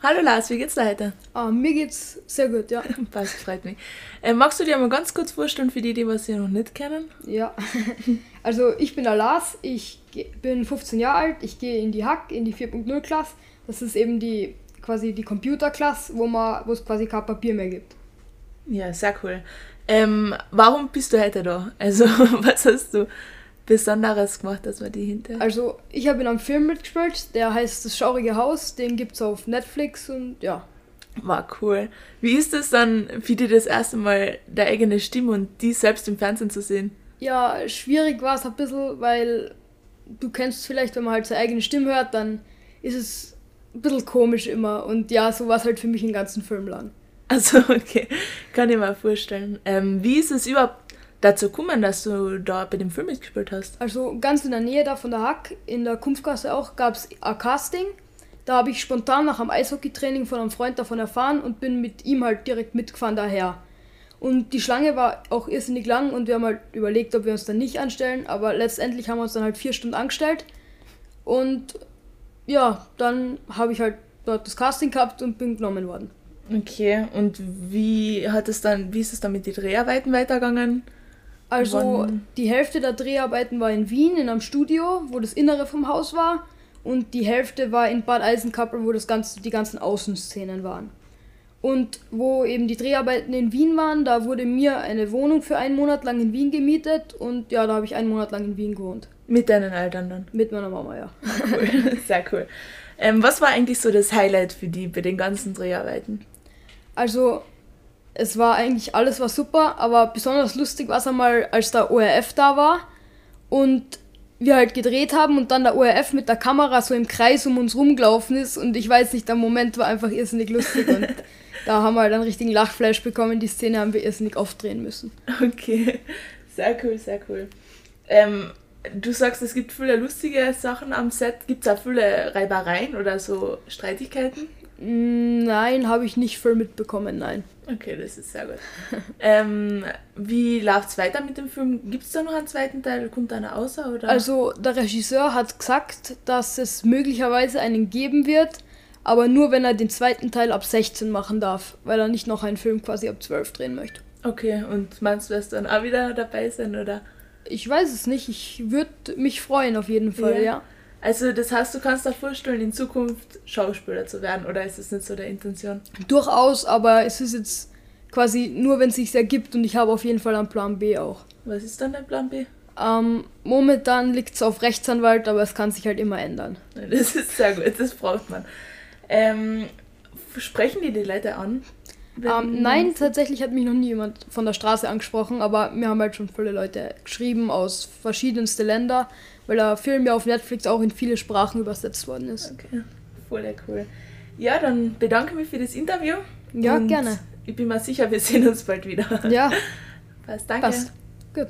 Hallo Lars, wie geht's dir heute? Ah, mir geht's sehr gut, ja. Passt, freut mich. Äh, magst du dir mal ganz kurz vorstellen für die, die was noch nicht kennen? Ja, also ich bin der Lars, ich bin 15 Jahre alt, ich gehe in die Hack, in die 4.0 Klasse. Das ist eben die quasi die Computerklasse, wo man wo es quasi kein Papier mehr gibt. Ja, sehr cool. Ähm, warum bist du heute da? Also, was hast du Besonderes gemacht, dass wir die hinter. Also, ich habe in einem Film mitgespielt, der heißt Das Schaurige Haus, den gibt es auf Netflix und ja. War cool. Wie ist es dann für dich das erste Mal, der eigene Stimme und die selbst im Fernsehen zu sehen? Ja, schwierig war es ein bisschen, weil du kennst vielleicht, wenn man halt seine eigene Stimme hört, dann ist es ein bisschen komisch immer. Und ja, so war es halt für mich den ganzen Film lang. Also, okay, kann ich mir vorstellen. Ähm, wie ist es überhaupt dazu gekommen, dass du da bei dem Film mitgespielt hast? Also ganz in der Nähe da von der Hack, in der Kumpfgasse auch, gab es ein Casting. Da habe ich spontan nach einem Eishockeytraining von einem Freund davon erfahren und bin mit ihm halt direkt mitgefahren daher. Und die Schlange war auch irrsinnig lang und wir haben halt überlegt, ob wir uns dann nicht anstellen, aber letztendlich haben wir uns dann halt vier Stunden angestellt. Und ja, dann habe ich halt dort das Casting gehabt und bin genommen worden. Okay, und wie hat es dann, wie ist es dann mit den Dreharbeiten weitergegangen? Also Wann? die Hälfte der Dreharbeiten war in Wien in einem Studio, wo das Innere vom Haus war, und die Hälfte war in Bad Eisenkappel, wo das ganze, die ganzen Außenszenen waren. Und wo eben die Dreharbeiten in Wien waren, da wurde mir eine Wohnung für einen Monat lang in Wien gemietet und ja, da habe ich einen Monat lang in Wien gewohnt. Mit deinen Eltern dann? Mit meiner Mama, ja. Cool. Sehr cool. Ähm, was war eigentlich so das Highlight für die bei den ganzen Dreharbeiten? Also es war eigentlich alles war super, aber besonders lustig war es einmal, als der ORF da war und wir halt gedreht haben und dann der ORF mit der Kamera so im Kreis um uns rumgelaufen ist und ich weiß nicht, der Moment war einfach irrsinnig lustig und da haben wir halt einen richtigen Lachflash bekommen. Die Szene haben wir irrsinnig oft drehen müssen. Okay, sehr cool, sehr cool. Ähm, du sagst, es gibt viele lustige Sachen am Set. Gibt es auch viele Reibereien oder so Streitigkeiten? Nein, habe ich nicht viel mitbekommen, nein. Okay, das ist sehr gut. ähm, wie läuft es weiter mit dem Film? Gibt es da noch einen zweiten Teil? Kommt einer außer? Oder? Also, der Regisseur hat gesagt, dass es möglicherweise einen geben wird, aber nur wenn er den zweiten Teil ab 16 machen darf, weil er nicht noch einen Film quasi ab 12 drehen möchte. Okay, und meinst du, wirst dann auch wieder dabei sein, oder? Ich weiß es nicht. Ich würde mich freuen, auf jeden Fall, ja. ja. Also das heißt, du kannst dir vorstellen, in Zukunft Schauspieler zu werden, oder ist das nicht so der Intention? Durchaus, aber es ist jetzt quasi nur, wenn es sich ergibt und ich habe auf jeden Fall einen Plan B auch. Was ist dann dein Plan B? Ähm, momentan liegt es auf Rechtsanwalt, aber es kann sich halt immer ändern. Das ist sehr gut, das braucht man. Ähm, sprechen die die Leute an? Ähm, nein, tatsächlich hat mich noch nie jemand von der Straße angesprochen, aber mir haben halt schon viele Leute geschrieben aus verschiedensten Ländern weil der Film ja auf Netflix auch in viele Sprachen übersetzt worden ist. Okay, voll cool. Ja, dann bedanke mich für das Interview. Ja, gerne. Ich bin mir sicher, wir sehen uns bald wieder. Ja. Passt, danke. Passt. Gut.